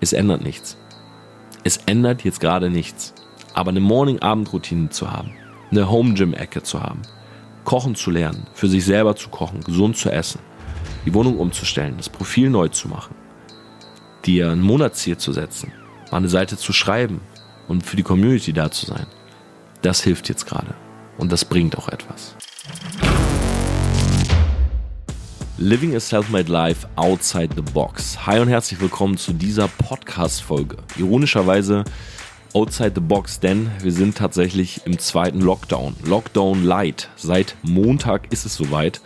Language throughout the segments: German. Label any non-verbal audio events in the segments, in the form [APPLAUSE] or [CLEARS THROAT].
Es ändert nichts. Es ändert jetzt gerade nichts. Aber eine Morning-Abend-Routine zu haben, eine Home-Gym-Ecke zu haben, kochen zu lernen, für sich selber zu kochen, gesund zu essen, die Wohnung umzustellen, das Profil neu zu machen, dir ein Monatsziel zu setzen, mal eine Seite zu schreiben und für die Community da zu sein, das hilft jetzt gerade. Und das bringt auch etwas. Living a Self-Made Life Outside the Box. Hi und herzlich willkommen zu dieser Podcast-Folge. Ironischerweise Outside the Box, denn wir sind tatsächlich im zweiten Lockdown. Lockdown Light. Seit Montag ist es soweit.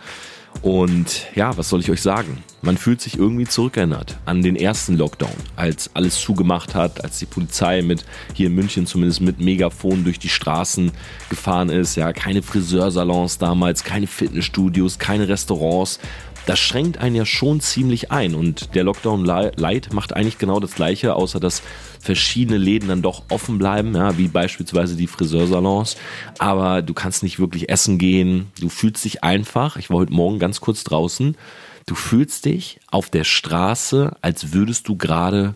Und ja, was soll ich euch sagen? Man fühlt sich irgendwie zurückerinnert an den ersten Lockdown, als alles zugemacht hat, als die Polizei mit hier in München zumindest mit Megafon durch die Straßen gefahren ist. Ja, keine Friseursalons damals, keine Fitnessstudios, keine Restaurants das schränkt einen ja schon ziemlich ein. Und der Lockdown Light macht eigentlich genau das Gleiche, außer dass verschiedene Läden dann doch offen bleiben, ja, wie beispielsweise die Friseursalons. Aber du kannst nicht wirklich essen gehen. Du fühlst dich einfach, ich war heute Morgen ganz kurz draußen, du fühlst dich auf der Straße, als würdest du gerade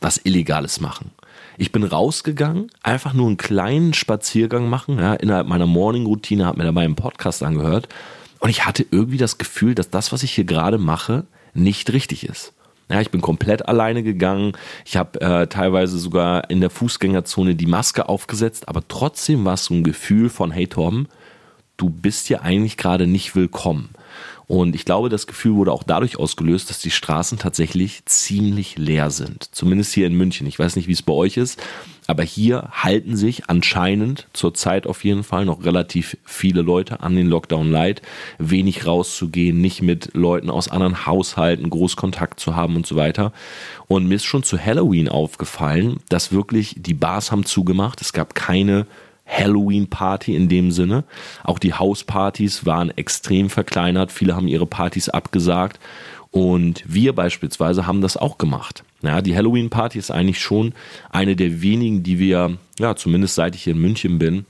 was Illegales machen. Ich bin rausgegangen, einfach nur einen kleinen Spaziergang machen, ja, innerhalb meiner Morning-Routine, habe mir dabei einen Podcast angehört und ich hatte irgendwie das Gefühl, dass das, was ich hier gerade mache, nicht richtig ist. Ja, ich bin komplett alleine gegangen. Ich habe äh, teilweise sogar in der Fußgängerzone die Maske aufgesetzt, aber trotzdem war es so ein Gefühl von, hey Tom, du bist hier eigentlich gerade nicht willkommen. Und ich glaube, das Gefühl wurde auch dadurch ausgelöst, dass die Straßen tatsächlich ziemlich leer sind. Zumindest hier in München. Ich weiß nicht, wie es bei euch ist, aber hier halten sich anscheinend zurzeit auf jeden Fall noch relativ viele Leute an den Lockdown Light. Wenig rauszugehen, nicht mit Leuten aus anderen Haushalten groß Kontakt zu haben und so weiter. Und mir ist schon zu Halloween aufgefallen, dass wirklich die Bars haben zugemacht. Es gab keine Halloween-Party in dem Sinne. Auch die Hauspartys waren extrem verkleinert. Viele haben ihre Partys abgesagt. Und wir beispielsweise haben das auch gemacht. Ja, die Halloween-Party ist eigentlich schon eine der wenigen, die wir, ja, zumindest seit ich hier in München bin,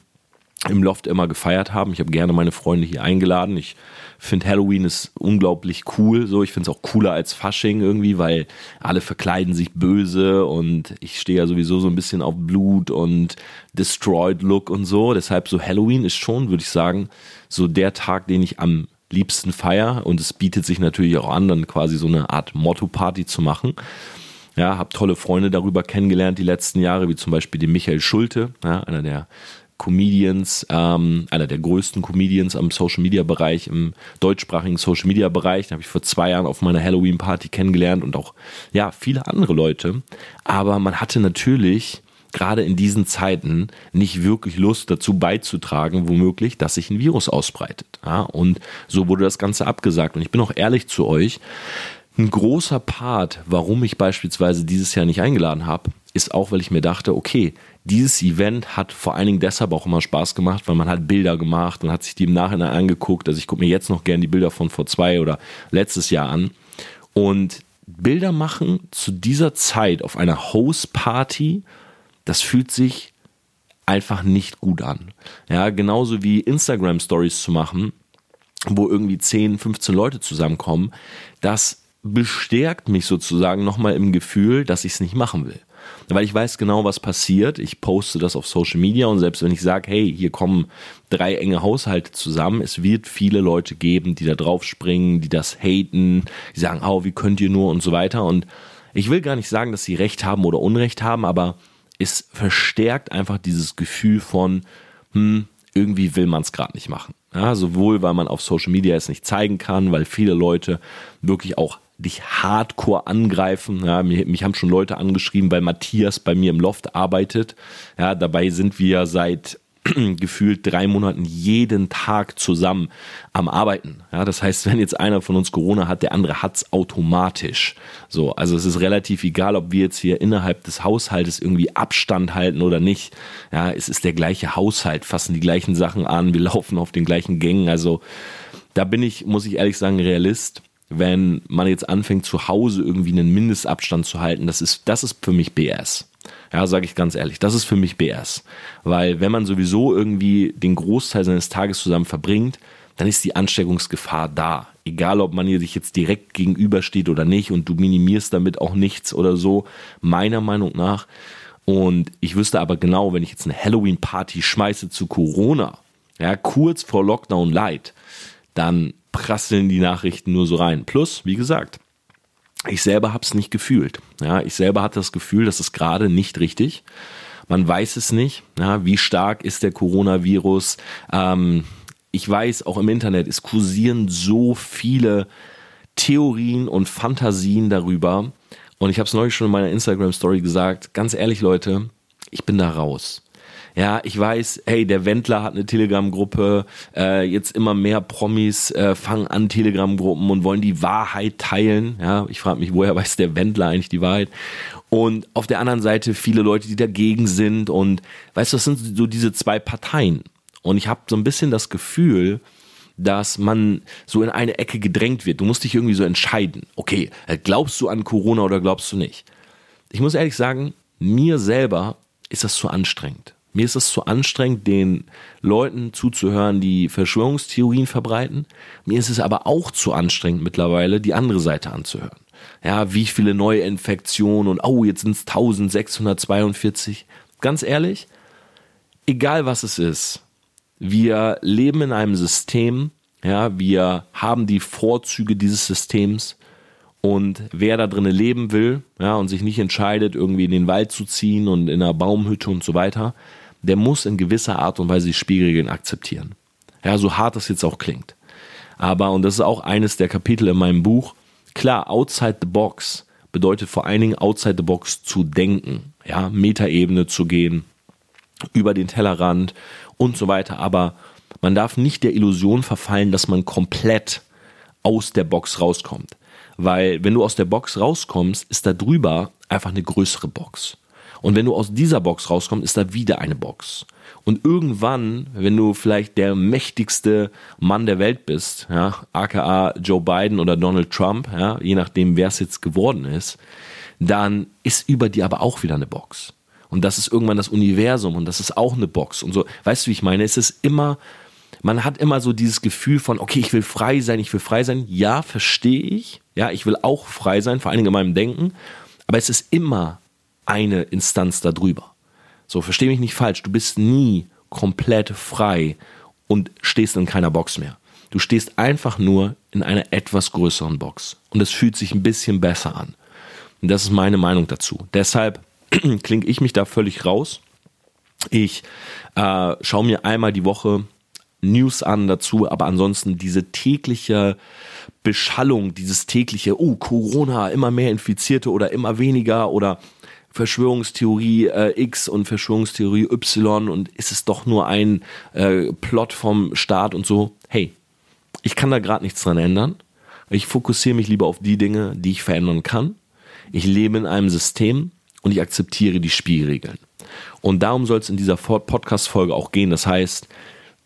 im Loft immer gefeiert haben. Ich habe gerne meine Freunde hier eingeladen. Ich finde Halloween ist unglaublich cool. So, ich finde es auch cooler als Fasching irgendwie, weil alle verkleiden sich böse und ich stehe ja sowieso so ein bisschen auf Blut und Destroyed Look und so. Deshalb so Halloween ist schon, würde ich sagen, so der Tag, den ich am liebsten feier und es bietet sich natürlich auch an, dann quasi so eine Art Motto-Party zu machen. Ja, habe tolle Freunde darüber kennengelernt die letzten Jahre, wie zum Beispiel den Michael Schulte, ja, einer der Comedians, ähm, einer der größten Comedians am Social Media Bereich, im deutschsprachigen Social Media Bereich. Den habe ich vor zwei Jahren auf meiner Halloween Party kennengelernt und auch ja viele andere Leute. Aber man hatte natürlich gerade in diesen Zeiten nicht wirklich Lust dazu beizutragen, womöglich, dass sich ein Virus ausbreitet. Ja, und so wurde das Ganze abgesagt. Und ich bin auch ehrlich zu euch, ein großer Part, warum ich beispielsweise dieses Jahr nicht eingeladen habe, ist auch, weil ich mir dachte, okay, dieses Event hat vor allen Dingen deshalb auch immer Spaß gemacht, weil man hat Bilder gemacht und hat sich die im Nachhinein angeguckt. Also ich gucke mir jetzt noch gerne die Bilder von vor zwei oder letztes Jahr an. Und Bilder machen zu dieser Zeit auf einer Host-Party das fühlt sich einfach nicht gut an. Ja, genauso wie Instagram Stories zu machen, wo irgendwie 10, 15 Leute zusammenkommen, das bestärkt mich sozusagen nochmal im Gefühl, dass ich es nicht machen will. Weil ich weiß genau, was passiert. Ich poste das auf Social Media und selbst wenn ich sage, hey, hier kommen drei enge Haushalte zusammen, es wird viele Leute geben, die da drauf springen, die das haten, die sagen, oh, wie könnt ihr nur und so weiter. Und ich will gar nicht sagen, dass sie Recht haben oder Unrecht haben, aber es verstärkt einfach dieses Gefühl von, hm, irgendwie will man es gerade nicht machen. Ja, sowohl, weil man auf Social Media es nicht zeigen kann, weil viele Leute wirklich auch dich hardcore angreifen. Ja, mich, mich haben schon Leute angeschrieben, weil Matthias bei mir im Loft arbeitet. Ja, dabei sind wir seit [CLEARS THROAT] gefühlt drei Monaten jeden Tag zusammen am Arbeiten. Ja, das heißt, wenn jetzt einer von uns Corona hat, der andere hat's automatisch. So, also es ist relativ egal, ob wir jetzt hier innerhalb des Haushaltes irgendwie Abstand halten oder nicht. Ja, es ist der gleiche Haushalt, fassen die gleichen Sachen an, wir [LAUGHS] laufen auf den gleichen Gängen. Also da bin ich, muss ich ehrlich sagen, Realist. Wenn man jetzt anfängt, zu Hause irgendwie einen Mindestabstand zu halten, das ist, das ist für mich BS. Ja, sage ich ganz ehrlich, das ist für mich BS. Weil wenn man sowieso irgendwie den Großteil seines Tages zusammen verbringt, dann ist die Ansteckungsgefahr da. Egal, ob man hier sich jetzt direkt gegenübersteht oder nicht und du minimierst damit auch nichts oder so, meiner Meinung nach. Und ich wüsste aber genau, wenn ich jetzt eine Halloween-Party schmeiße zu Corona, ja, kurz vor Lockdown Light, dann prasseln die Nachrichten nur so rein. Plus, wie gesagt, ich selber habe es nicht gefühlt. Ja, ich selber hatte das Gefühl, das ist gerade nicht richtig. Man weiß es nicht. Ja, wie stark ist der Coronavirus? Ähm, ich weiß, auch im Internet, es kursieren so viele Theorien und Fantasien darüber. Und ich habe es neulich schon in meiner Instagram-Story gesagt. Ganz ehrlich, Leute, ich bin da raus. Ja, ich weiß, hey, der Wendler hat eine Telegram-Gruppe, äh, jetzt immer mehr Promis äh, fangen an Telegram-Gruppen und wollen die Wahrheit teilen. Ja, ich frage mich, woher weiß der Wendler eigentlich die Wahrheit? Und auf der anderen Seite viele Leute, die dagegen sind und weißt du, das sind so diese zwei Parteien. Und ich habe so ein bisschen das Gefühl, dass man so in eine Ecke gedrängt wird. Du musst dich irgendwie so entscheiden. Okay, äh, glaubst du an Corona oder glaubst du nicht? Ich muss ehrlich sagen, mir selber ist das zu anstrengend. Mir ist es zu anstrengend, den Leuten zuzuhören, die Verschwörungstheorien verbreiten. Mir ist es aber auch zu anstrengend mittlerweile, die andere Seite anzuhören. Ja, wie viele neue Infektionen und oh, jetzt sind es 1642. Ganz ehrlich, egal was es ist, wir leben in einem System, ja, wir haben die Vorzüge dieses Systems und wer da drinnen leben will, ja, und sich nicht entscheidet, irgendwie in den Wald zu ziehen und in einer Baumhütte und so weiter, der muss in gewisser Art und Weise die Spielregeln akzeptieren. Ja, so hart das jetzt auch klingt. Aber, und das ist auch eines der Kapitel in meinem Buch, klar, outside the box bedeutet vor allen Dingen outside the box zu denken, ja, Metaebene zu gehen, über den Tellerrand und so weiter. Aber man darf nicht der Illusion verfallen, dass man komplett aus der Box rauskommt. Weil wenn du aus der Box rauskommst, ist da drüber einfach eine größere Box. Und wenn du aus dieser Box rauskommst, ist da wieder eine Box. Und irgendwann, wenn du vielleicht der mächtigste Mann der Welt bist, ja, aka Joe Biden oder Donald Trump, ja, je nachdem, wer es jetzt geworden ist, dann ist über dir aber auch wieder eine Box. Und das ist irgendwann das Universum und das ist auch eine Box. Und so, weißt du, wie ich meine? Es ist immer, man hat immer so dieses Gefühl von, okay, ich will frei sein, ich will frei sein. Ja, verstehe ich. Ja, ich will auch frei sein, vor allen Dingen in meinem Denken. Aber es ist immer eine Instanz darüber. So, verstehe mich nicht falsch. Du bist nie komplett frei und stehst in keiner Box mehr. Du stehst einfach nur in einer etwas größeren Box. Und es fühlt sich ein bisschen besser an. Und das ist meine Meinung dazu. Deshalb [CLEARS THROAT] klinge ich mich da völlig raus. Ich äh, schaue mir einmal die Woche News an dazu, aber ansonsten diese tägliche Beschallung, dieses tägliche, oh, Corona, immer mehr Infizierte oder immer weniger oder Verschwörungstheorie äh, X und Verschwörungstheorie Y und ist es doch nur ein äh, Plot vom Staat und so. Hey, ich kann da gerade nichts dran ändern. Ich fokussiere mich lieber auf die Dinge, die ich verändern kann. Ich lebe in einem System, und ich akzeptiere die Spielregeln. Und darum soll es in dieser Podcast-Folge auch gehen. Das heißt,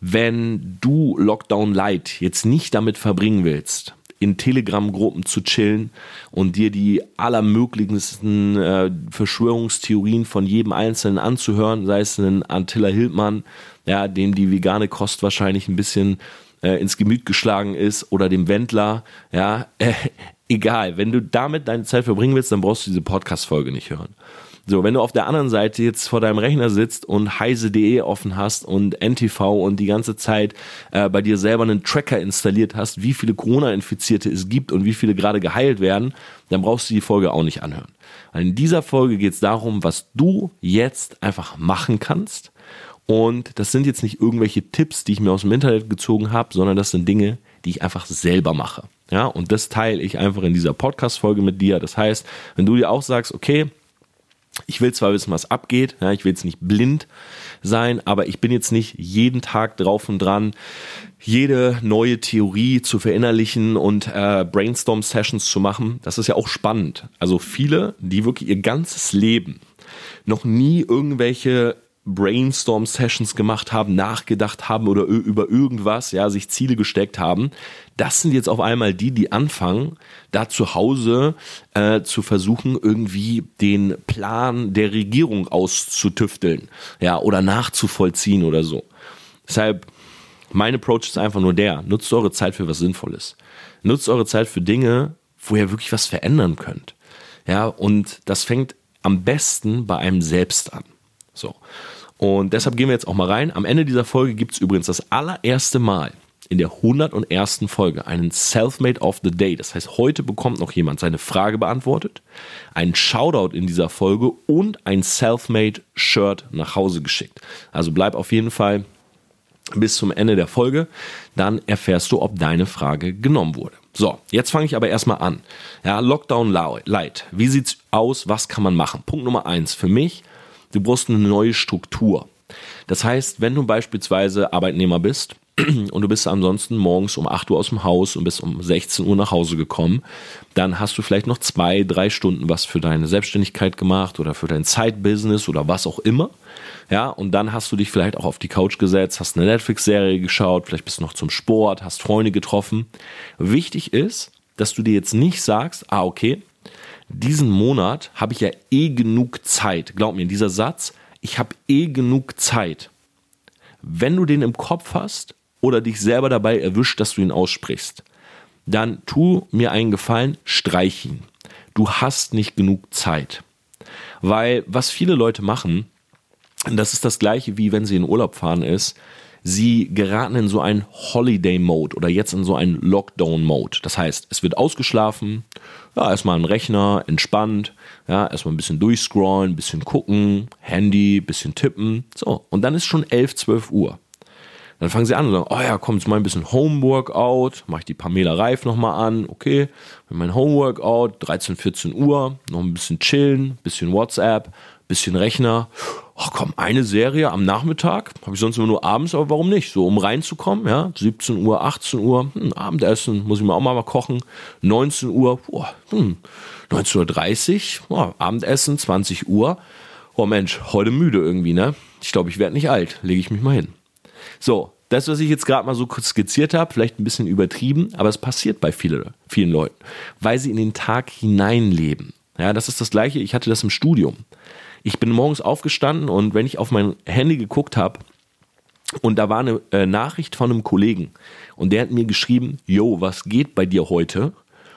wenn du Lockdown Light jetzt nicht damit verbringen willst, in Telegram-Gruppen zu chillen und dir die allermöglichsten äh, Verschwörungstheorien von jedem Einzelnen anzuhören, sei es ein Antilla Hildmann, ja, dem die vegane Kost wahrscheinlich ein bisschen äh, ins Gemüt geschlagen ist, oder dem Wendler, ja, [LAUGHS] äh, egal, wenn du damit deine Zeit verbringen willst, dann brauchst du diese Podcast-Folge nicht hören. So, wenn du auf der anderen Seite jetzt vor deinem Rechner sitzt und heise.de offen hast und NTV und die ganze Zeit äh, bei dir selber einen Tracker installiert hast, wie viele Corona-Infizierte es gibt und wie viele gerade geheilt werden, dann brauchst du die Folge auch nicht anhören. Weil in dieser Folge geht es darum, was du jetzt einfach machen kannst. Und das sind jetzt nicht irgendwelche Tipps, die ich mir aus dem Internet gezogen habe, sondern das sind Dinge, die ich einfach selber mache. Ja, und das teile ich einfach in dieser Podcast-Folge mit dir. Das heißt, wenn du dir auch sagst, okay, ich will zwar wissen, was abgeht, ja, ich will jetzt nicht blind sein, aber ich bin jetzt nicht jeden Tag drauf und dran, jede neue Theorie zu verinnerlichen und äh, Brainstorm-Sessions zu machen. Das ist ja auch spannend. Also viele, die wirklich ihr ganzes Leben noch nie irgendwelche Brainstorm-Sessions gemacht haben, nachgedacht haben oder über irgendwas, ja, sich Ziele gesteckt haben. Das sind jetzt auf einmal die, die anfangen, da zu Hause äh, zu versuchen, irgendwie den Plan der Regierung auszutüfteln, ja, oder nachzuvollziehen oder so. Deshalb Mein Approach ist einfach nur der, nutzt eure Zeit für was Sinnvolles. Nutzt eure Zeit für Dinge, wo ihr wirklich was verändern könnt. Ja, und das fängt am besten bei einem selbst an. So. Und deshalb gehen wir jetzt auch mal rein. Am Ende dieser Folge gibt es übrigens das allererste Mal in der 101. Folge einen Selfmade of the Day. Das heißt, heute bekommt noch jemand seine Frage beantwortet, einen Shoutout in dieser Folge und ein Selfmade Shirt nach Hause geschickt. Also bleib auf jeden Fall bis zum Ende der Folge, dann erfährst du, ob deine Frage genommen wurde. So, jetzt fange ich aber erstmal an. Ja, Lockdown Light. Wie sieht's aus? Was kann man machen? Punkt Nummer eins für mich, du brauchst eine neue Struktur. Das heißt, wenn du beispielsweise Arbeitnehmer bist [CLEARS THROAT] und du bist ansonsten morgens um 8 Uhr aus dem Haus und bist um 16 Uhr nach Hause gekommen, dann hast du vielleicht noch zwei, drei Stunden was für deine Selbstständigkeit gemacht oder für dein Zeitbusiness oder was auch immer. Ja, und dann hast du dich vielleicht auch auf die Couch gesetzt, hast eine Netflix-Serie geschaut, vielleicht bist du noch zum Sport, hast Freunde getroffen. Wichtig ist, dass du dir jetzt nicht sagst, ah, okay, diesen Monat habe ich ja eh genug Zeit. Glaub mir, dieser Satz, ich habe eh genug Zeit. Wenn du den im Kopf hast oder dich selber dabei erwischt, dass du ihn aussprichst, dann tu mir einen Gefallen, streich ihn. Du hast nicht genug Zeit. Weil was viele Leute machen, das ist das gleiche wie wenn sie in Urlaub fahren ist, sie geraten in so einen Holiday-Mode oder jetzt in so einen Lockdown-Mode. Das heißt, es wird ausgeschlafen, ja, erstmal ein Rechner, entspannt, ja, erstmal ein bisschen durchscrollen, ein bisschen gucken, Handy, bisschen tippen, so. Und dann ist schon 11, 12 Uhr. Dann fangen sie an und sagen, oh ja, komm, jetzt mal ein bisschen Homeworkout, mache ich die Pamela Reif nochmal an, okay, mein Homeworkout, 13, 14 Uhr, noch ein bisschen chillen, bisschen WhatsApp, bisschen Rechner. Ach komm, eine Serie am Nachmittag, habe ich sonst immer nur abends, aber warum nicht? So, um reinzukommen, ja, 17 Uhr, 18 Uhr, hm, Abendessen, muss ich mir auch mal kochen, 19 Uhr, boah, hm, 19.30 Uhr, oh, Abendessen, 20 Uhr. Oh Mensch, heute müde irgendwie, ne? Ich glaube, ich werde nicht alt, lege ich mich mal hin. So, das, was ich jetzt gerade mal so kurz skizziert habe, vielleicht ein bisschen übertrieben, aber es passiert bei viele, vielen Leuten, weil sie in den Tag hineinleben. Ja, das ist das Gleiche, ich hatte das im Studium. Ich bin morgens aufgestanden und wenn ich auf mein Handy geguckt habe, und da war eine äh, Nachricht von einem Kollegen und der hat mir geschrieben, yo, was geht bei dir heute?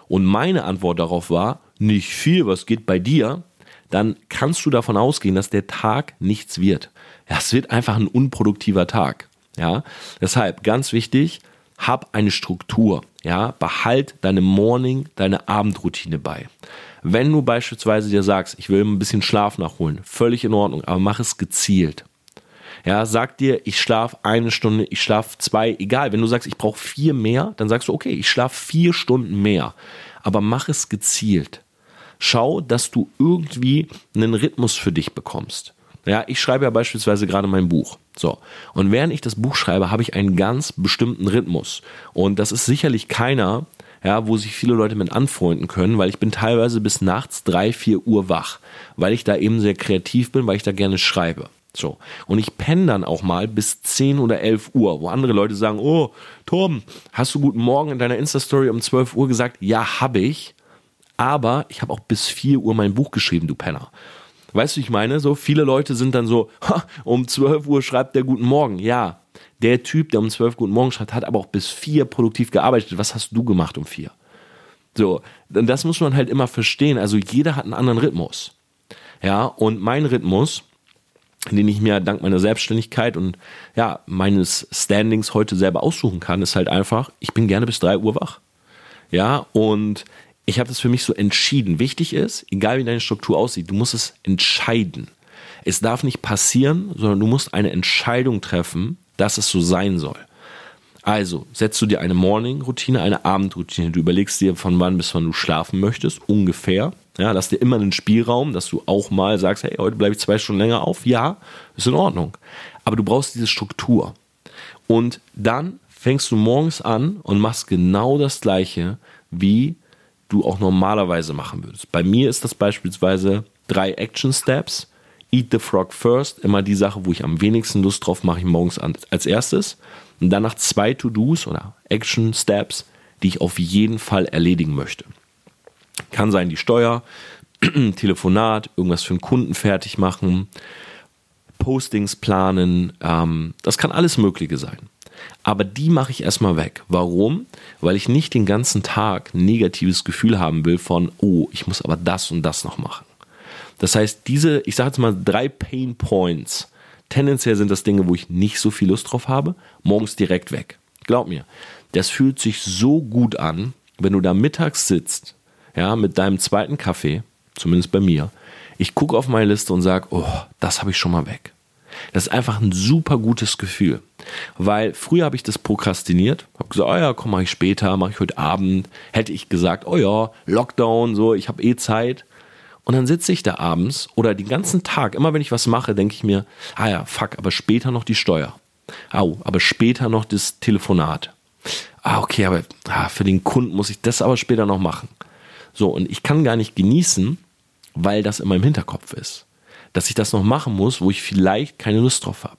Und meine Antwort darauf war, nicht viel, was geht bei dir? Dann kannst du davon ausgehen, dass der Tag nichts wird. Ja, es wird einfach ein unproduktiver Tag. Ja, deshalb ganz wichtig, hab eine Struktur. Ja, behalt deine Morning, deine Abendroutine bei. Wenn du beispielsweise dir sagst, ich will ein bisschen Schlaf nachholen, völlig in Ordnung, aber mach es gezielt. Ja, sag dir, ich schlafe eine Stunde, ich schlafe zwei, egal. Wenn du sagst, ich brauche vier mehr, dann sagst du, okay, ich schlafe vier Stunden mehr. Aber mach es gezielt. Schau, dass du irgendwie einen Rhythmus für dich bekommst. Ja, ich schreibe ja beispielsweise gerade mein Buch. So. Und während ich das Buch schreibe, habe ich einen ganz bestimmten Rhythmus. Und das ist sicherlich keiner, ja, wo sich viele Leute mit anfreunden können, weil ich bin teilweise bis nachts drei, vier Uhr wach, weil ich da eben sehr kreativ bin, weil ich da gerne schreibe. So. Und ich penne dann auch mal bis 10 oder 11 Uhr, wo andere Leute sagen, oh, Tom, hast du guten Morgen in deiner Insta-Story um 12 Uhr gesagt? Ja, habe ich. Aber ich habe auch bis 4 Uhr mein Buch geschrieben, du Penner. Weißt du, ich meine, so viele Leute sind dann so, ha, um 12 Uhr schreibt der Guten Morgen. Ja, der Typ, der um 12 Guten Morgen schreibt, hat aber auch bis 4 produktiv gearbeitet. Was hast du gemacht um 4? So, das muss man halt immer verstehen. Also jeder hat einen anderen Rhythmus. Ja, und mein Rhythmus, den ich mir dank meiner Selbstständigkeit und ja, meines Standings heute selber aussuchen kann, ist halt einfach, ich bin gerne bis 3 Uhr wach. Ja, und ich habe das für mich so entschieden. Wichtig ist, egal wie deine Struktur aussieht, du musst es entscheiden. Es darf nicht passieren, sondern du musst eine Entscheidung treffen, dass es so sein soll. Also setzt du dir eine Morning-Routine, eine Abendroutine. Du überlegst dir, von wann bis wann du schlafen möchtest, ungefähr. Ja, lass dir immer einen Spielraum, dass du auch mal sagst, hey, heute bleibe ich zwei Stunden länger auf. Ja, ist in Ordnung. Aber du brauchst diese Struktur. Und dann fängst du morgens an und machst genau das Gleiche wie du auch normalerweise machen würdest. Bei mir ist das beispielsweise drei Action Steps. Eat the Frog first, immer die Sache, wo ich am wenigsten Lust drauf mache, ich morgens als erstes. Und danach zwei To-Dos oder Action Steps, die ich auf jeden Fall erledigen möchte. Kann sein die Steuer, [CLEARS THROAT] Telefonat, irgendwas für einen Kunden fertig machen, Postings planen, ähm, das kann alles Mögliche sein. Aber die mache ich erstmal weg. Warum? Weil ich nicht den ganzen Tag ein negatives Gefühl haben will von, oh, ich muss aber das und das noch machen. Das heißt, diese, ich sage jetzt mal drei Pain Points, tendenziell sind das Dinge, wo ich nicht so viel Lust drauf habe, morgens direkt weg. Glaub mir, das fühlt sich so gut an, wenn du da mittags sitzt, ja, mit deinem zweiten Kaffee, zumindest bei mir, ich gucke auf meine Liste und sage, oh, das habe ich schon mal weg. Das ist einfach ein super gutes Gefühl. Weil früher habe ich das prokrastiniert, habe gesagt, oh ja, komm, mache ich später, mache ich heute Abend. Hätte ich gesagt, oh ja, Lockdown, so, ich habe eh Zeit. Und dann sitze ich da abends oder den ganzen Tag, immer wenn ich was mache, denke ich mir, ah ja, fuck, aber später noch die Steuer. Au, aber später noch das Telefonat. Ah, okay, aber ah, für den Kunden muss ich das aber später noch machen. So, und ich kann gar nicht genießen, weil das in meinem Hinterkopf ist. Dass ich das noch machen muss, wo ich vielleicht keine Lust drauf habe.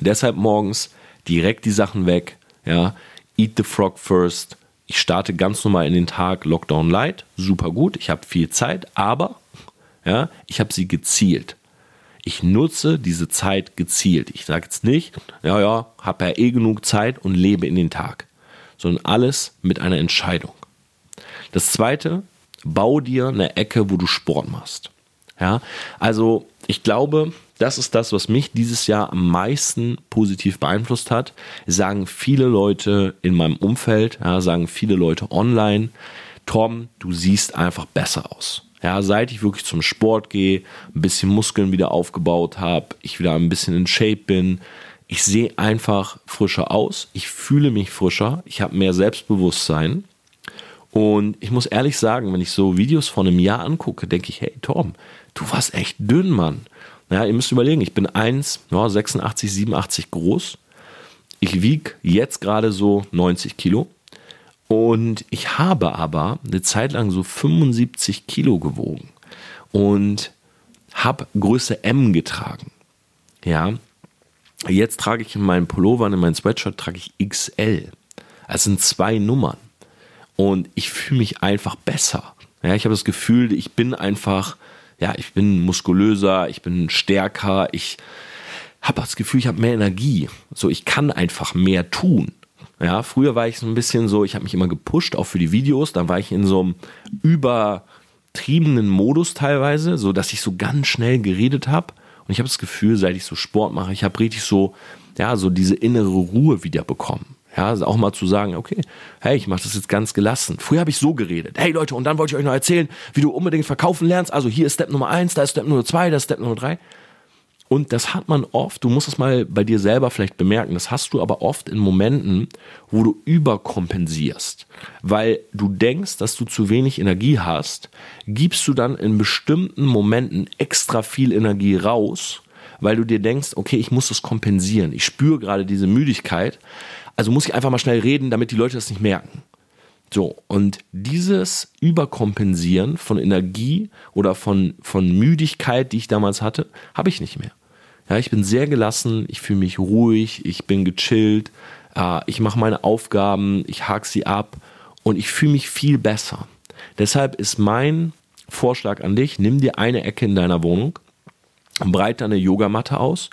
Deshalb morgens direkt die Sachen weg, ja, eat the frog first. Ich starte ganz normal in den Tag Lockdown Light, super gut, ich habe viel Zeit, aber ja, ich habe sie gezielt. Ich nutze diese Zeit gezielt. Ich sage jetzt nicht, ja, ja, habe ja eh genug Zeit und lebe in den Tag, sondern alles mit einer Entscheidung. Das zweite, bau dir eine Ecke, wo du Sport machst. Ja, also ich glaube, das ist das, was mich dieses Jahr am meisten positiv beeinflusst hat. Sagen viele Leute in meinem Umfeld, ja, sagen viele Leute online, Tom, du siehst einfach besser aus. Ja, seit ich wirklich zum Sport gehe, ein bisschen Muskeln wieder aufgebaut habe, ich wieder ein bisschen in Shape bin, ich sehe einfach frischer aus, ich fühle mich frischer, ich habe mehr Selbstbewusstsein und ich muss ehrlich sagen, wenn ich so Videos von einem Jahr angucke, denke ich, hey Tom, du warst echt dünn, Mann. Ja, ihr müsst überlegen, ich bin 1, ja, 86, 87 groß. Ich wiege jetzt gerade so 90 Kilo. Und ich habe aber eine Zeit lang so 75 Kilo gewogen und habe Größe M getragen. Ja, jetzt trage ich in meinen Pullover in meinen Sweatshirt trage ich XL. Das sind zwei Nummern und ich fühle mich einfach besser. Ja, ich habe das Gefühl, ich bin einfach, ja, ich bin muskulöser, ich bin stärker, ich habe das Gefühl, ich habe mehr Energie. So, ich kann einfach mehr tun. Ja, früher war ich so ein bisschen so, ich habe mich immer gepusht, auch für die Videos. Dann war ich in so einem übertriebenen Modus teilweise, so dass ich so ganz schnell geredet habe. Und ich habe das Gefühl, seit ich so Sport mache, ich habe richtig so, ja, so diese innere Ruhe wieder bekommen. Ja, also auch mal zu sagen, okay, hey, ich mache das jetzt ganz gelassen. Früher habe ich so geredet. Hey Leute, und dann wollte ich euch noch erzählen, wie du unbedingt verkaufen lernst. Also hier ist Step Nummer eins, da ist Step Nummer zwei, da ist Step Nummer drei. Und das hat man oft, du musst es mal bei dir selber vielleicht bemerken, das hast du aber oft in Momenten, wo du überkompensierst. Weil du denkst, dass du zu wenig Energie hast, gibst du dann in bestimmten Momenten extra viel Energie raus, weil du dir denkst, okay, ich muss das kompensieren. Ich spüre gerade diese Müdigkeit, also muss ich einfach mal schnell reden, damit die Leute das nicht merken. So, und dieses Überkompensieren von Energie oder von, von Müdigkeit, die ich damals hatte, habe ich nicht mehr. Ja, ich bin sehr gelassen, ich fühle mich ruhig, ich bin gechillt, äh, ich mache meine Aufgaben, ich hake sie ab und ich fühle mich viel besser. Deshalb ist mein Vorschlag an dich, nimm dir eine Ecke in deiner Wohnung, breite eine Yogamatte aus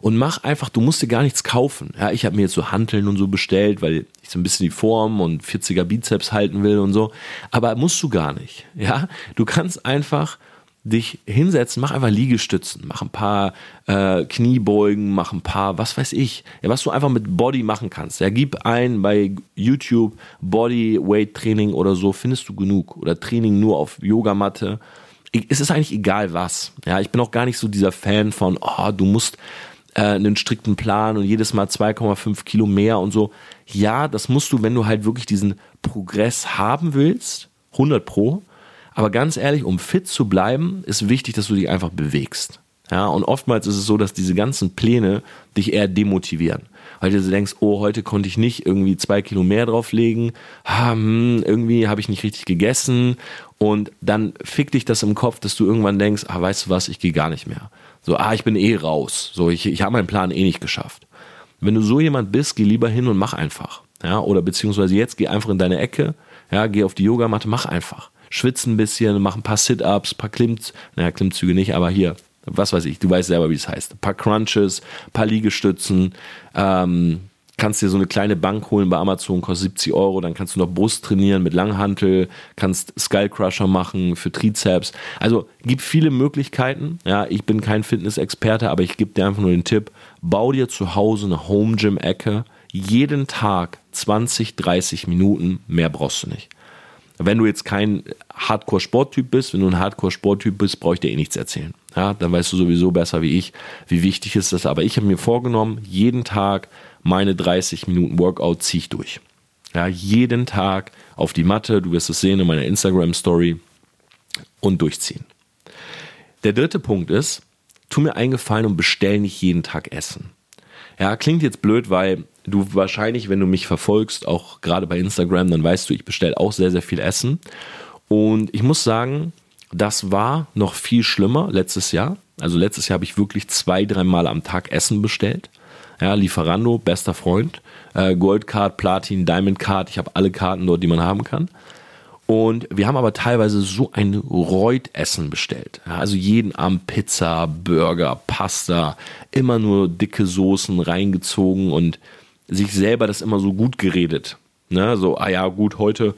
und mach einfach, du musst dir gar nichts kaufen. Ja, ich habe mir jetzt so Hanteln und so bestellt, weil ich so ein bisschen die Form und 40er Bizeps halten will und so. Aber musst du gar nicht. Ja, du kannst einfach dich hinsetzen, mach einfach Liegestützen, mach ein paar äh, Kniebeugen, mach ein paar, was weiß ich, ja, was du einfach mit Body machen kannst. Ja, gib ein bei YouTube Body Weight Training oder so, findest du genug oder Training nur auf Yogamatte. Es ist eigentlich egal was. Ja, ich bin auch gar nicht so dieser Fan von, oh, du musst äh, einen strikten Plan und jedes Mal 2,5 Kilo mehr und so. Ja, das musst du, wenn du halt wirklich diesen Progress haben willst, 100 pro. Aber ganz ehrlich, um fit zu bleiben, ist wichtig, dass du dich einfach bewegst. Ja, und oftmals ist es so, dass diese ganzen Pläne dich eher demotivieren. Weil du denkst, oh, heute konnte ich nicht irgendwie zwei Kilo mehr drauflegen, hm, irgendwie habe ich nicht richtig gegessen und dann fickt dich das im Kopf, dass du irgendwann denkst, ah, weißt du was, ich gehe gar nicht mehr. So, ah, ich bin eh raus. So, ich, ich habe meinen Plan eh nicht geschafft. Wenn du so jemand bist, geh lieber hin und mach einfach. Ja, oder beziehungsweise jetzt geh einfach in deine Ecke, ja, geh auf die Yogamatte, mach einfach. Schwitz ein bisschen, mach ein paar Sit-Ups, paar Klimz, naja, Klimmzüge nicht, aber hier, was weiß ich, du weißt selber, wie es heißt. Ein paar Crunches, ein paar Liegestützen, ähm, kannst dir so eine kleine Bank holen bei Amazon, kostet 70 Euro, dann kannst du noch Brust trainieren mit Langhantel, kannst Skullcrusher machen für Trizeps. Also gibt viele Möglichkeiten. Ja, ich bin kein Fitnessexperte, aber ich gebe dir einfach nur den Tipp, bau dir zu Hause eine Home Gym Ecke, jeden Tag 20, 30 Minuten, mehr brauchst du nicht. Wenn du jetzt kein Hardcore-Sporttyp bist, wenn du ein Hardcore-Sporttyp bist, brauche ich dir eh nichts erzählen. Ja, dann weißt du sowieso besser wie ich, wie wichtig ist das. Aber ich habe mir vorgenommen, jeden Tag meine 30 Minuten Workout ziehe ich durch. Ja, jeden Tag auf die Matte, du wirst es sehen in meiner Instagram-Story und durchziehen. Der dritte Punkt ist, tu mir eingefallen und bestell nicht jeden Tag Essen. Ja, klingt jetzt blöd, weil du wahrscheinlich, wenn du mich verfolgst, auch gerade bei Instagram, dann weißt du, ich bestelle auch sehr, sehr viel Essen. Und ich muss sagen, das war noch viel schlimmer letztes Jahr. Also letztes Jahr habe ich wirklich zwei, dreimal am Tag Essen bestellt. Ja, Lieferando, bester Freund. Äh, Goldcard, Platin, Diamond Card. Ich habe alle Karten dort, die man haben kann. Und wir haben aber teilweise so ein Reutessen bestellt. Ja, also jeden Abend Pizza, Burger, Pasta, immer nur dicke Soßen reingezogen und sich selber das immer so gut geredet. Ne? So, ah ja, gut, heute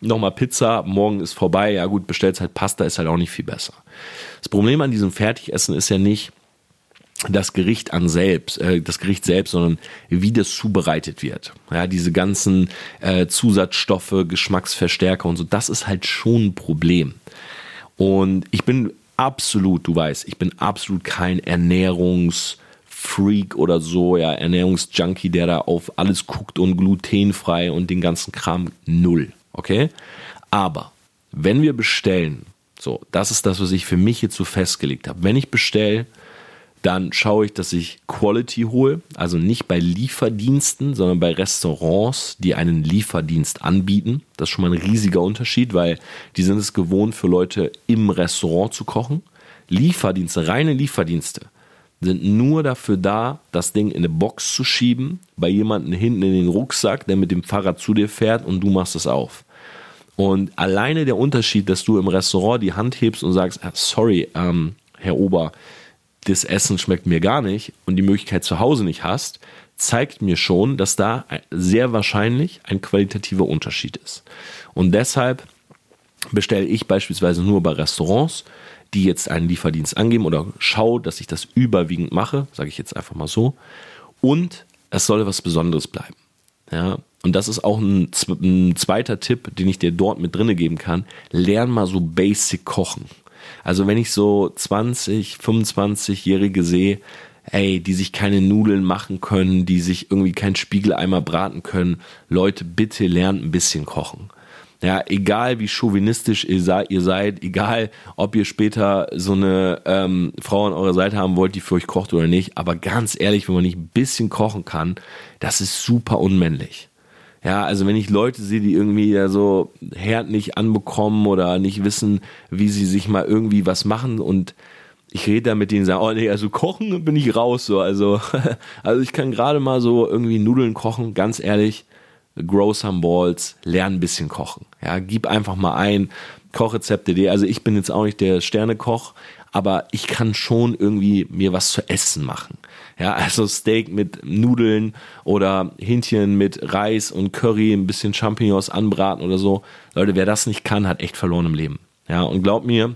nochmal Pizza, morgen ist vorbei, ja gut, bestellst halt Pasta, ist halt auch nicht viel besser. Das Problem an diesem Fertigessen ist ja nicht das Gericht an selbst, äh, das Gericht selbst, sondern wie das zubereitet wird. Ja, diese ganzen äh, Zusatzstoffe, Geschmacksverstärker und so, das ist halt schon ein Problem. Und ich bin absolut, du weißt, ich bin absolut kein Ernährungs- Freak oder so, ja, Ernährungsjunkie, der da auf alles guckt und glutenfrei und den ganzen Kram null, okay? Aber wenn wir bestellen, so, das ist das, was ich für mich jetzt so festgelegt habe. Wenn ich bestelle, dann schaue ich, dass ich Quality hole, also nicht bei Lieferdiensten, sondern bei Restaurants, die einen Lieferdienst anbieten. Das ist schon mal ein riesiger Unterschied, weil die sind es gewohnt, für Leute im Restaurant zu kochen. Lieferdienste, reine Lieferdienste sind nur dafür da, das Ding in eine Box zu schieben, bei jemandem hinten in den Rucksack, der mit dem Fahrrad zu dir fährt und du machst es auf. Und alleine der Unterschied, dass du im Restaurant die Hand hebst und sagst, ah, sorry, ähm, Herr Ober, das Essen schmeckt mir gar nicht und die Möglichkeit zu Hause nicht hast, zeigt mir schon, dass da sehr wahrscheinlich ein qualitativer Unterschied ist. Und deshalb bestelle ich beispielsweise nur bei Restaurants, die jetzt einen Lieferdienst angeben oder schaue, dass ich das überwiegend mache, sage ich jetzt einfach mal so. Und es soll was Besonderes bleiben. Ja, und das ist auch ein, ein zweiter Tipp, den ich dir dort mit drinne geben kann. Lern mal so basic kochen. Also wenn ich so 20, 25-Jährige sehe, ey, die sich keine Nudeln machen können, die sich irgendwie kein Spiegeleimer braten können, Leute, bitte lernt ein bisschen kochen. Ja, egal wie chauvinistisch ihr seid, ihr seid, egal ob ihr später so eine ähm, Frau an eurer Seite haben wollt, die für euch kocht oder nicht, aber ganz ehrlich, wenn man nicht ein bisschen kochen kann, das ist super unmännlich. Ja, also wenn ich Leute sehe, die irgendwie ja so Herd nicht anbekommen oder nicht wissen, wie sie sich mal irgendwie was machen und ich rede da mit denen sagen, oh nee, also kochen bin ich raus so, also [LAUGHS] also ich kann gerade mal so irgendwie Nudeln kochen, ganz ehrlich, grow some balls, lern ein bisschen kochen. Ja, gib einfach mal ein, Kochrezepte.de. Also ich bin jetzt auch nicht der Sternekoch, aber ich kann schon irgendwie mir was zu essen machen. Ja, also Steak mit Nudeln oder Hähnchen mit Reis und Curry, ein bisschen Champignons anbraten oder so. Leute, wer das nicht kann, hat echt verloren im Leben. Ja, und glaub mir,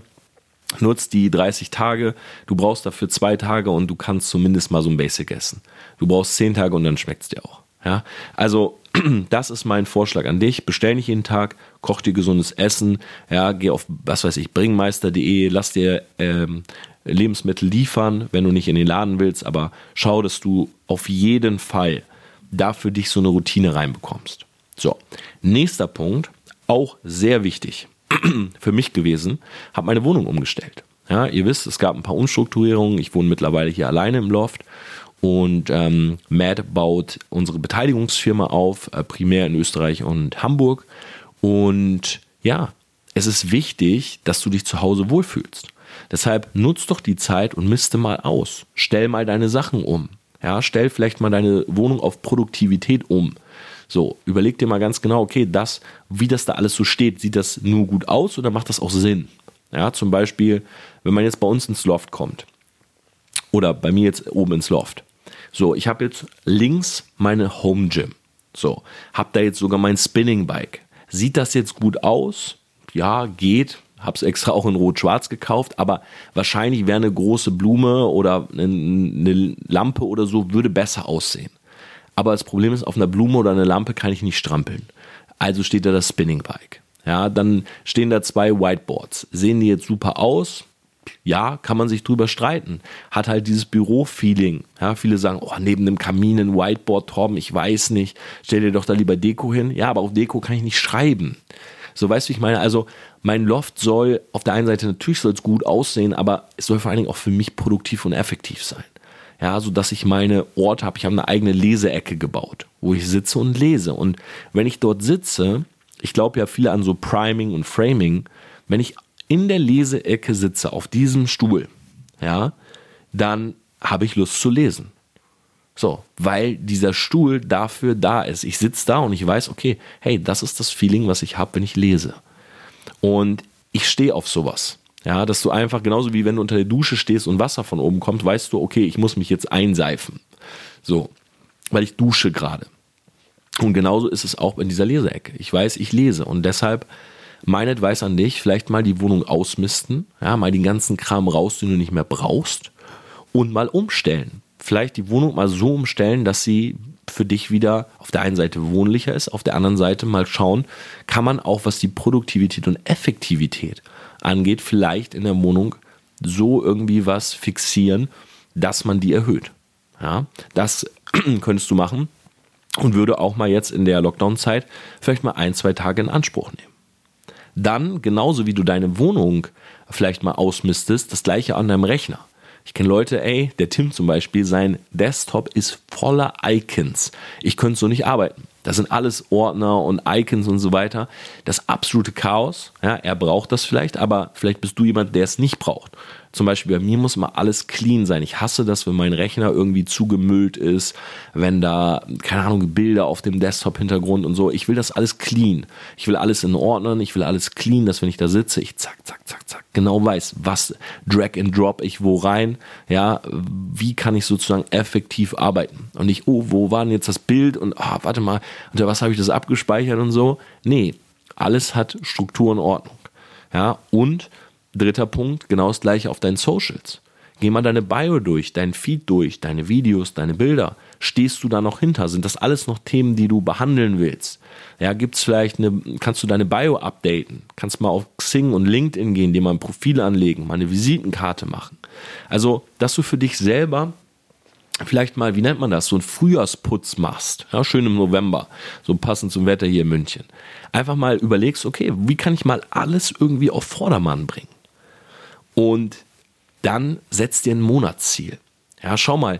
nutzt die 30 Tage. Du brauchst dafür zwei Tage und du kannst zumindest mal so ein Basic essen. Du brauchst zehn Tage und dann schmeckt es dir auch. Ja, also [CLEARS THROAT] das ist mein Vorschlag an dich. Bestell nicht jeden Tag, koch dir gesundes Essen, ja, geh auf, was weiß ich, bringmeister.de, lass dir ähm, Lebensmittel liefern, wenn du nicht in den Laden willst, aber schau, dass du auf jeden Fall da für dich so eine Routine reinbekommst. So, nächster Punkt, auch sehr wichtig [CLEARS THROAT] für mich gewesen, habe meine Wohnung umgestellt. Ja, ihr wisst, es gab ein paar Umstrukturierungen. Ich wohne mittlerweile hier alleine im Loft und ähm, Matt baut unsere Beteiligungsfirma auf, äh, primär in Österreich und Hamburg. Und ja, es ist wichtig, dass du dich zu Hause wohlfühlst. Deshalb nutz doch die Zeit und misste mal aus. Stell mal deine Sachen um. Ja, stell vielleicht mal deine Wohnung auf Produktivität um. So, überleg dir mal ganz genau, okay, das, wie das da alles so steht, sieht das nur gut aus oder macht das auch Sinn? Ja, zum Beispiel, wenn man jetzt bei uns ins Loft kommt oder bei mir jetzt oben ins Loft, So, ich habe jetzt links meine Home Gym. So, habe da jetzt sogar mein Spinning Bike. Sieht das jetzt gut aus? Ja, geht. Habe es extra auch in Rot-Schwarz gekauft, aber wahrscheinlich wäre eine große Blume oder eine Lampe oder so würde besser aussehen. Aber das Problem ist, auf einer Blume oder einer Lampe kann ich nicht strampeln. Also steht da das Spinning Bike. Ja, dann stehen da zwei Whiteboards. Sehen die jetzt super aus? Ja, kann man sich drüber streiten. Hat halt dieses Büro-Feeling. Ja, viele sagen, oh, neben dem Kamin ein Whiteboard, Torben, ich weiß nicht. Stell dir doch da lieber Deko hin. Ja, aber auf Deko kann ich nicht schreiben. So, weißt du, ich meine? Also, mein Loft soll auf der einen Seite natürlich soll es gut aussehen, aber es soll vor allen Dingen auch für mich produktiv und effektiv sein. Ja, so dass ich meine Orte habe. Ich habe eine eigene Leseecke gebaut, wo ich sitze und lese. Und wenn ich dort sitze, ich glaube ja viele an so Priming und Framing, wenn ich in der Leseecke sitze, auf diesem Stuhl, ja, dann habe ich Lust zu lesen. So, weil dieser Stuhl dafür da ist. Ich sitze da und ich weiß, okay, hey, das ist das Feeling, was ich habe, wenn ich lese. Und ich stehe auf sowas. Ja, dass du einfach genauso wie wenn du unter der Dusche stehst und Wasser von oben kommt, weißt du, okay, ich muss mich jetzt einseifen. So, weil ich dusche gerade. Und genauso ist es auch in dieser Leseecke. Ich weiß, ich lese und deshalb mein Advice an dich, vielleicht mal die Wohnung ausmisten, ja, mal den ganzen Kram raus, den du nicht mehr brauchst und mal umstellen. Vielleicht die Wohnung mal so umstellen, dass sie für dich wieder auf der einen Seite wohnlicher ist, auf der anderen Seite mal schauen, kann man auch, was die Produktivität und Effektivität angeht, vielleicht in der Wohnung so irgendwie was fixieren, dass man die erhöht. Ja, das [CLEARS THROAT] könntest du machen und würde auch mal jetzt in der Lockdown-Zeit vielleicht mal ein, zwei Tage in Anspruch nehmen. Dann, genauso wie du deine Wohnung vielleicht mal ausmistest, das gleiche an deinem Rechner. Ich kenne Leute, ey, der Tim zum Beispiel, sein Desktop ist voller Icons. Ich könnte so nicht arbeiten. Das sind alles Ordner und Icons und so weiter. Das absolute Chaos. Ja, er braucht das vielleicht, aber vielleicht bist du jemand, der es nicht braucht. Zum Beispiel bei mir muss immer alles clean sein. Ich hasse das, wenn mein Rechner irgendwie zugemüllt ist, wenn da, keine Ahnung, Bilder auf dem Desktop-Hintergrund und so. Ich will das alles clean. Ich will alles in Ordnern, ich will alles clean, dass wenn ich da sitze, ich zack, zack, zack, zack, genau weiß, was Drag and Drop ich wo rein, ja, wie kann ich sozusagen effektiv arbeiten. Und nicht, oh, wo war denn jetzt das Bild und, oh, warte mal, unter was habe ich das abgespeichert und so. Nee, alles hat Struktur und Ordnung. Ja, und Dritter Punkt, genau das gleiche auf deinen Socials. Geh mal deine Bio durch, dein Feed durch, deine Videos, deine Bilder. Stehst du da noch hinter? Sind das alles noch Themen, die du behandeln willst? Ja, gibt's vielleicht eine, kannst du deine Bio updaten? Kannst mal auf Xing und LinkedIn gehen, dir mal ein Profil anlegen, mal eine Visitenkarte machen. Also, dass du für dich selber vielleicht mal, wie nennt man das, so einen Frühjahrsputz machst, ja, schön im November, so passend zum Wetter hier in München. Einfach mal überlegst, okay, wie kann ich mal alles irgendwie auf Vordermann bringen? Und dann setzt dir ein Monatsziel. Ja, schau mal,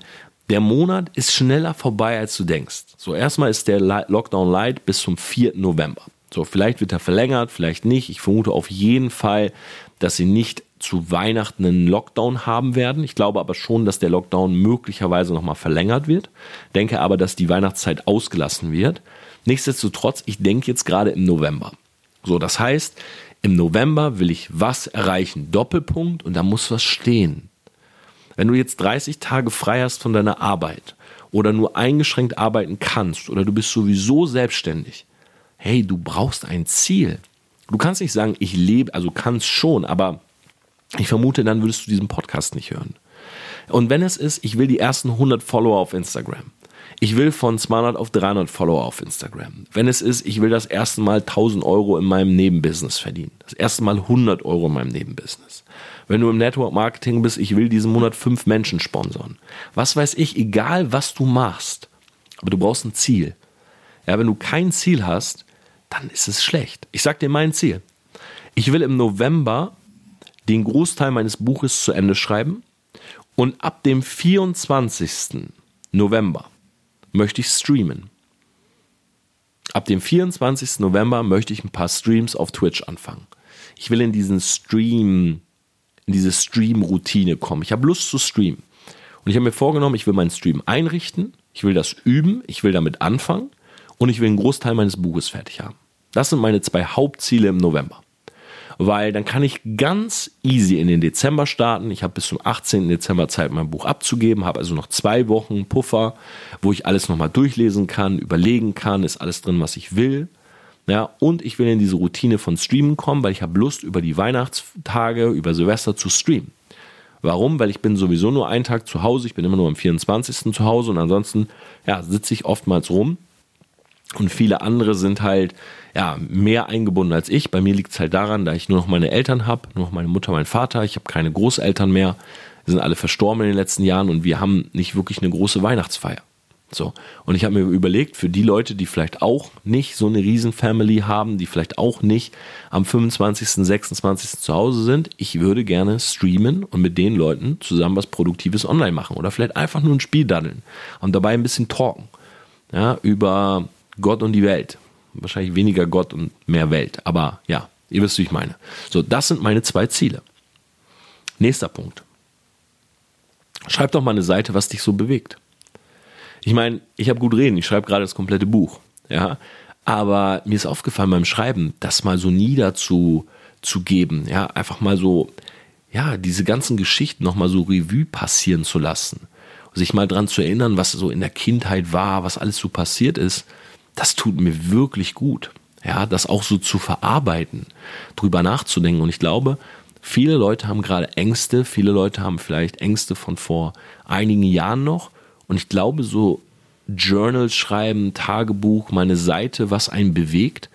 der Monat ist schneller vorbei, als du denkst. So, erstmal ist der Lockdown light bis zum 4. November. So, vielleicht wird er verlängert, vielleicht nicht. Ich vermute auf jeden Fall, dass sie nicht zu Weihnachten einen Lockdown haben werden. Ich glaube aber schon, dass der Lockdown möglicherweise nochmal verlängert wird. Denke aber, dass die Weihnachtszeit ausgelassen wird. Nichtsdestotrotz, ich denke jetzt gerade im November. So, das heißt, im November will ich was erreichen, Doppelpunkt, und da muss was stehen. Wenn du jetzt 30 Tage frei hast von deiner Arbeit oder nur eingeschränkt arbeiten kannst oder du bist sowieso selbstständig, hey, du brauchst ein Ziel. Du kannst nicht sagen, ich lebe, also kannst schon, aber ich vermute, dann würdest du diesen Podcast nicht hören. Und wenn es ist, ich will die ersten 100 Follower auf Instagram. Ich will von 200 auf 300 Follower auf Instagram. Wenn es ist, ich will das erste Mal 1000 Euro in meinem Nebenbusiness verdienen. Das erste Mal 100 Euro in meinem Nebenbusiness. Wenn du im Network Marketing bist, ich will diesen Monat fünf Menschen sponsern. Was weiß ich, egal was du machst. Aber du brauchst ein Ziel. Ja, wenn du kein Ziel hast, dann ist es schlecht. Ich sag dir mein Ziel. Ich will im November den Großteil meines Buches zu Ende schreiben und ab dem 24. November möchte ich streamen. Ab dem 24. November möchte ich ein paar Streams auf Twitch anfangen. Ich will in diesen Stream, in diese Stream-Routine kommen. Ich habe Lust zu streamen. Und ich habe mir vorgenommen, ich will meinen Stream einrichten, ich will das üben, ich will damit anfangen und ich will einen Großteil meines Buches fertig haben. Das sind meine zwei Hauptziele im November. Weil dann kann ich ganz easy in den Dezember starten. Ich habe bis zum 18. Dezember Zeit, mein Buch abzugeben, habe also noch zwei Wochen Puffer, wo ich alles nochmal durchlesen kann, überlegen kann, ist alles drin, was ich will. Ja, und ich will in diese Routine von Streamen kommen, weil ich habe Lust, über die Weihnachtstage, über Silvester zu streamen. Warum? Weil ich bin sowieso nur einen Tag zu Hause, ich bin immer nur am 24. zu Hause und ansonsten ja, sitze ich oftmals rum. Und viele andere sind halt ja, mehr eingebunden als ich. Bei mir liegt es halt daran, da ich nur noch meine Eltern habe, nur noch meine Mutter, mein Vater. Ich habe keine Großeltern mehr. Die sind alle verstorben in den letzten Jahren und wir haben nicht wirklich eine große Weihnachtsfeier. So. Und ich habe mir überlegt, für die Leute, die vielleicht auch nicht so eine Riesen-Family haben, die vielleicht auch nicht am 25., 26. zu Hause sind, ich würde gerne streamen und mit den Leuten zusammen was Produktives online machen oder vielleicht einfach nur ein Spiel daddeln und dabei ein bisschen talken. Ja, über Gott und die Welt. Wahrscheinlich weniger Gott und mehr Welt. Aber ja, ihr wisst, wie ich meine. So, das sind meine zwei Ziele. Nächster Punkt. Schreib doch mal eine Seite, was dich so bewegt. Ich meine, ich habe gut reden, ich schreibe gerade das komplette Buch, ja. Aber mir ist aufgefallen beim Schreiben, das mal so niederzugeben, zu geben, ja, einfach mal so, ja, diese ganzen Geschichten nochmal so Revue passieren zu lassen. Sich mal dran zu erinnern, was so in der Kindheit war, was alles so passiert ist, das tut mir wirklich gut. Ja, das auch so zu verarbeiten, drüber nachzudenken. Und ich glaube, viele Leute haben gerade Ängste, viele Leute haben vielleicht Ängste von vor einigen Jahren noch und ich glaube, so Journals schreiben, Tagebuch, meine Seite, was einen bewegt,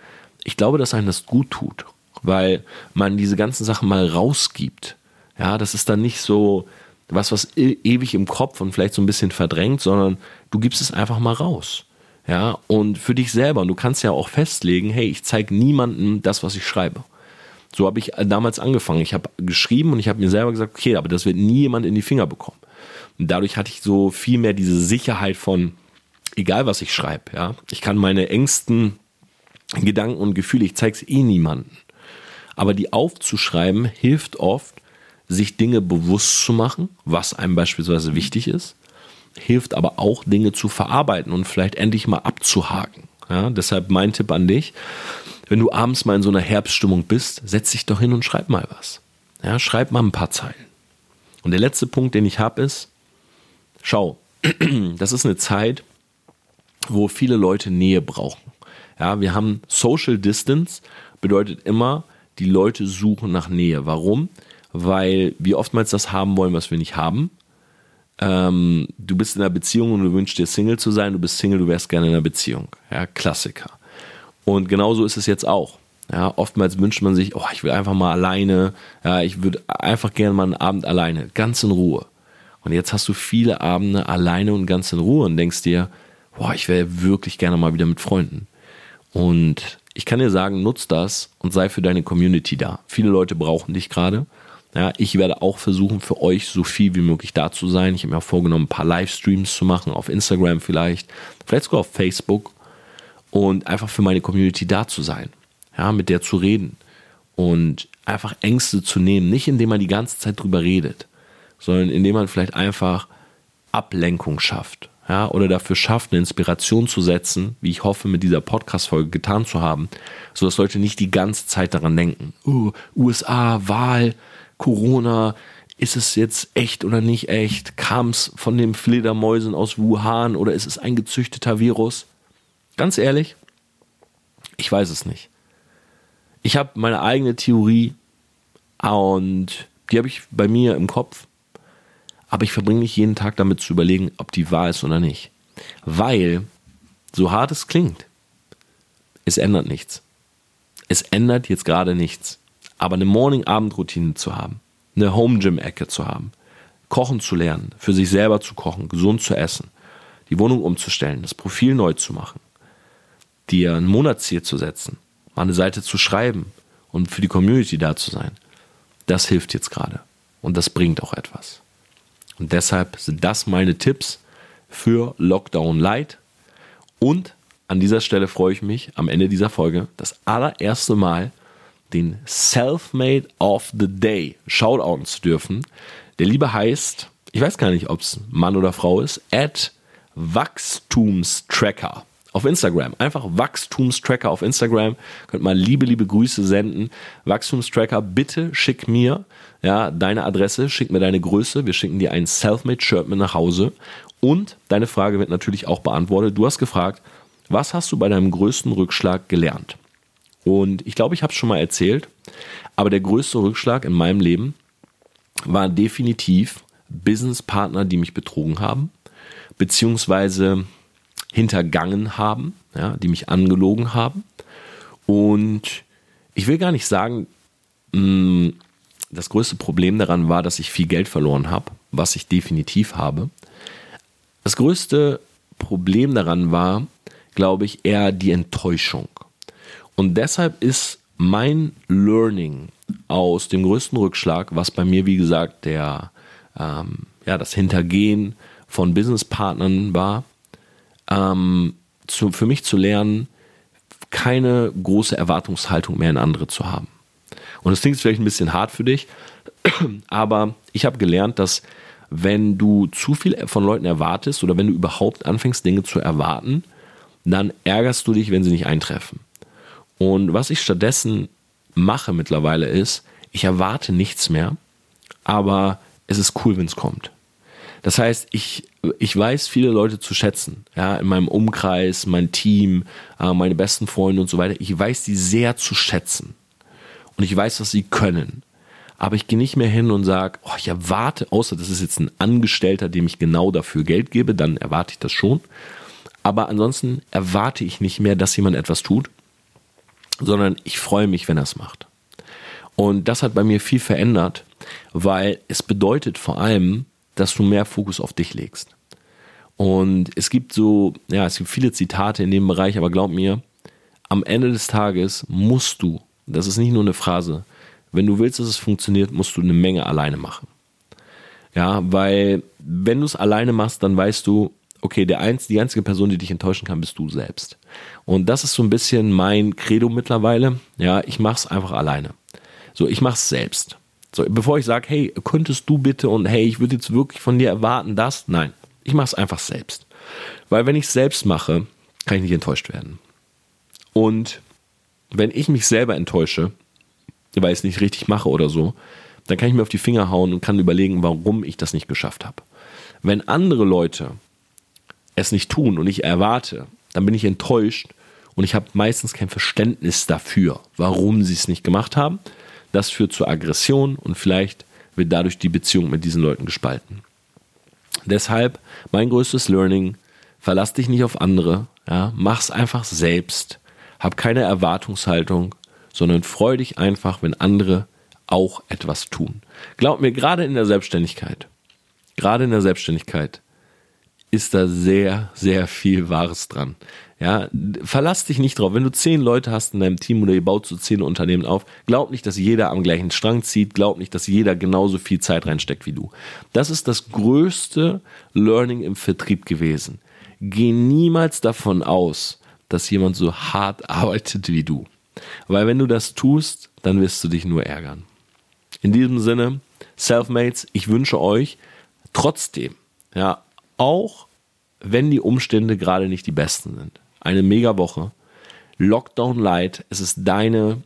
ich glaube, dass einem das gut tut, weil man diese ganzen Sachen mal rausgibt. Ja, das ist dann nicht so was, was e ewig im Kopf und vielleicht so ein bisschen verdrängt, sondern du gibst es einfach mal raus. Ja, und für dich selber. Und du kannst ja auch festlegen, hey, ich zeige niemandem das, was ich schreibe. So habe ich damals angefangen. Ich habe geschrieben und ich habe mir selber gesagt, okay, aber das wird nie jemand in die Finger bekommen. Und dadurch hatte ich so viel mehr diese Sicherheit von, egal was ich schreibe, ja, ich kann meine engsten Gedanken und Gefühle, ich zeige es eh niemanden. Aber die aufzuschreiben hilft oft, sich Dinge bewusst zu machen, was einem beispielsweise wichtig ist, hilft aber auch Dinge zu verarbeiten und vielleicht endlich mal abzuhaken. Ja, deshalb mein Tipp an dich, wenn du abends mal in so einer Herbststimmung bist, setz dich doch hin und schreib mal was. Ja, schreib mal ein paar Zeilen. Und der letzte Punkt, den ich habe, ist, Schau, [CLEARS THROAT] das ist eine Zeit, wo viele Leute Nähe brauchen. Ja, wir haben Social Distance, bedeutet immer, die Leute suchen nach Nähe. Warum? Weil wir oftmals das haben wollen, was wir nicht haben. Ähm, du bist in einer Beziehung und du wünschst dir Single zu sein, du bist Single, du wärst gerne in einer Beziehung. Ja, Klassiker. Und genauso ist es jetzt auch. Ja, oftmals wünscht man sich, oh, ich will einfach mal alleine, ja, ich würde einfach gerne mal einen Abend alleine, ganz in Ruhe. Und jetzt hast du viele Abende alleine und ganz in Ruhe und denkst dir, boah, ich wäre wirklich gerne mal wieder mit Freunden. Und ich kann dir sagen, nutz das und sei für deine Community da. Viele Leute brauchen dich gerade. Ja, ich werde auch versuchen, für euch so viel wie möglich da zu sein. Ich habe mir auch vorgenommen, ein paar Livestreams zu machen, auf Instagram vielleicht, vielleicht sogar auf Facebook und einfach für meine Community da zu sein. Ja, mit der zu reden und einfach Ängste zu nehmen, nicht indem man die ganze Zeit drüber redet, sondern indem man vielleicht einfach Ablenkung schafft. Ja, oder dafür schafft, eine Inspiration zu setzen, wie ich hoffe, mit dieser Podcast-Folge getan zu haben, sodass Leute nicht die ganze Zeit daran denken, oh, USA, Wahl, Corona, ist es jetzt echt oder nicht echt? Kam es von den Fledermäusen aus Wuhan oder ist es ein gezüchteter Virus? Ganz ehrlich, ich weiß es nicht. Ich habe meine eigene Theorie und die habe ich bei mir im Kopf aber ich verbringe nicht jeden Tag damit zu überlegen, ob die wahr ist oder nicht. Weil, so hart es klingt, es ändert nichts. Es ändert jetzt gerade nichts. Aber eine Morning-Abend-Routine zu haben, eine Home-Gym-Ecke zu haben, kochen zu lernen, für sich selber zu kochen, gesund zu essen, die Wohnung umzustellen, das Profil neu zu machen, dir ein Monatsziel zu setzen, mal eine Seite zu schreiben und für die Community da zu sein, das hilft jetzt gerade. Und das bringt auch etwas. Und deshalb sind das meine Tipps für Lockdown Light. Und an dieser Stelle freue ich mich am Ende dieser Folge das allererste Mal den Selfmade of the Day shoutouten zu dürfen. Der Liebe heißt, ich weiß gar nicht, ob es Mann oder Frau ist, at Wachstumstracker. auf Instagram. Einfach Wachstumstracker auf Instagram. Könnt mal liebe, liebe Grüße senden. Wachstumstracker, bitte schick mir ja, deine Adresse, schick mir deine Größe. Wir schicken dir ein Selfmade-Shirt mit nach Hause. Und deine Frage wird natürlich auch beantwortet. Du hast gefragt, was hast du bei deinem größten Rückschlag gelernt? Und ich glaube, ich habe es schon mal erzählt, aber der größte Rückschlag in meinem Leben war definitiv Businesspartner, die mich betrogen haben, beziehungsweise hintergangen haben, ja, die mich angelogen haben. Und ich will gar nicht sagen, mm, das größte Problem daran war, dass ich viel Geld verloren habe, was ich definitiv habe. Das größte Problem daran war, glaube ich, eher die Enttäuschung. Und deshalb ist mein Learning aus dem größten Rückschlag, was bei mir, wie gesagt, der, ähm, ja, das Hintergehen von Businesspartnern war, ähm, zu, für mich zu lernen, keine große Erwartungshaltung mehr in andere zu haben. Und das klingt vielleicht ein bisschen hart für dich, [CLEARS THROAT] aber ich habe gelernt, dass wenn du zu viel von Leuten erwartest oder wenn du überhaupt anfängst, Dinge zu erwarten, dann ärgerst du dich, wenn sie nicht eintreffen. Und was ich stattdessen mache mittlerweile ist, ich erwarte nichts mehr, aber es ist cool, wenn es kommt. Das heißt, ich, ich weiß viele Leute zu schätzen, ja, in meinem Umkreis, mein Team, äh, meine besten Freunde und so weiter. Ich weiß die sehr zu schätzen. Und ich weiß, was sie können. Aber ich gehe nicht mehr hin und sage, oh, ich erwarte, außer das ist jetzt ein Angestellter, dem ich genau dafür Geld gebe, dann erwarte ich das schon. Aber ansonsten erwarte ich nicht mehr, dass jemand etwas tut, sondern ich freue mich, wenn er es macht. Und das hat bei mir viel verändert, weil es bedeutet vor allem, dass du mehr Fokus auf dich legst. Und es gibt so, ja, es gibt viele Zitate in dem Bereich, aber glaub mir, am Ende des Tages musst du, das ist nicht nur eine Phrase, wenn du willst, dass es funktioniert, musst du eine Menge alleine machen. Ja, weil wenn du es alleine machst, dann weißt du, okay, der einz, die einzige Person, die dich enttäuschen kann, bist du selbst. Und das ist so ein bisschen mein Credo mittlerweile. Ja, ich mach's einfach alleine. So, ich mach's selbst. So, bevor ich sage, hey, könntest du bitte und hey, ich würde jetzt wirklich von dir erwarten, das, nein, ich mach's einfach selbst. Weil wenn ich es selbst mache, kann ich nicht enttäuscht werden. Und wenn ich mich selber enttäusche, weil ich es nicht richtig mache oder so, dann kann ich mir auf die Finger hauen und kann überlegen, warum ich das nicht geschafft habe. Wenn andere Leute es nicht tun und ich erwarte, dann bin ich enttäuscht und ich habe meistens kein Verständnis dafür, warum sie es nicht gemacht haben. Das führt zur Aggression und vielleicht wird dadurch die Beziehung mit diesen Leuten gespalten. Deshalb mein größtes Learning, verlass dich nicht auf andere, ja, mach's einfach selbst, hab keine Erwartungshaltung, sondern freu dich einfach, wenn andere auch etwas tun. Glaub mir, gerade in der Selbstständigkeit, gerade in der Selbstständigkeit ist da sehr, sehr viel Wahres dran. Ja, verlass dich nicht drauf. Wenn du zehn Leute hast in deinem Team oder ihr baut so zehn Unternehmen auf, glaub nicht, dass jeder am gleichen Strang zieht. Glaub nicht, dass jeder genauso viel Zeit reinsteckt wie du. Das ist das größte Learning im Vertrieb gewesen. Geh niemals davon aus, dass jemand so hart [LAUGHS] arbeitet wie du. Weil wenn du das tust, dann wirst du dich nur ärgern. In diesem Sinne, Selfmates, ich wünsche euch trotzdem, ja, auch wenn die Umstände gerade nicht die besten sind. Eine mega Woche. Lockdown Light, es ist deine,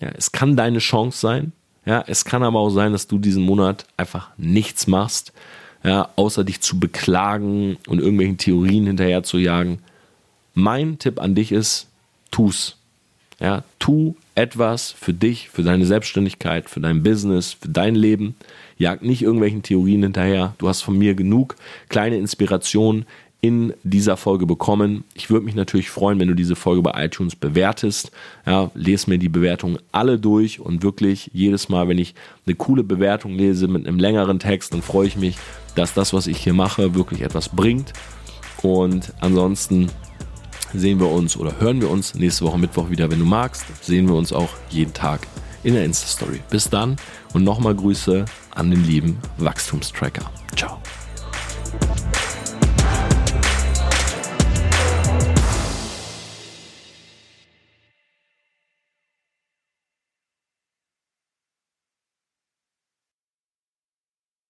ja, es kann deine Chance sein. Ja, es kann aber auch sein, dass du diesen Monat einfach nichts machst, ja, außer dich zu beklagen und irgendwelchen Theorien hinterher zu jagen. Mein Tipp an dich ist, tu's. Ja, tu etwas für dich, für deine Selbstständigkeit, für dein Business, für dein Leben. Jag nicht irgendwelchen Theorien hinterher. Du hast von mir genug kleine Inspirationen in dieser Folge bekommen. Ich würde mich natürlich freuen, wenn du diese Folge bei iTunes bewertest. Ja, lese mir die Bewertungen alle durch und wirklich jedes Mal, wenn ich eine coole Bewertung lese mit einem längeren Text, dann freue ich mich, dass das, was ich hier mache, wirklich etwas bringt. Und ansonsten sehen wir uns oder hören wir uns nächste Woche Mittwoch wieder, wenn du magst. Sehen wir uns auch jeden Tag in der Insta-Story. Bis dann und nochmal Grüße an den lieben Wachstumstracker. Ciao.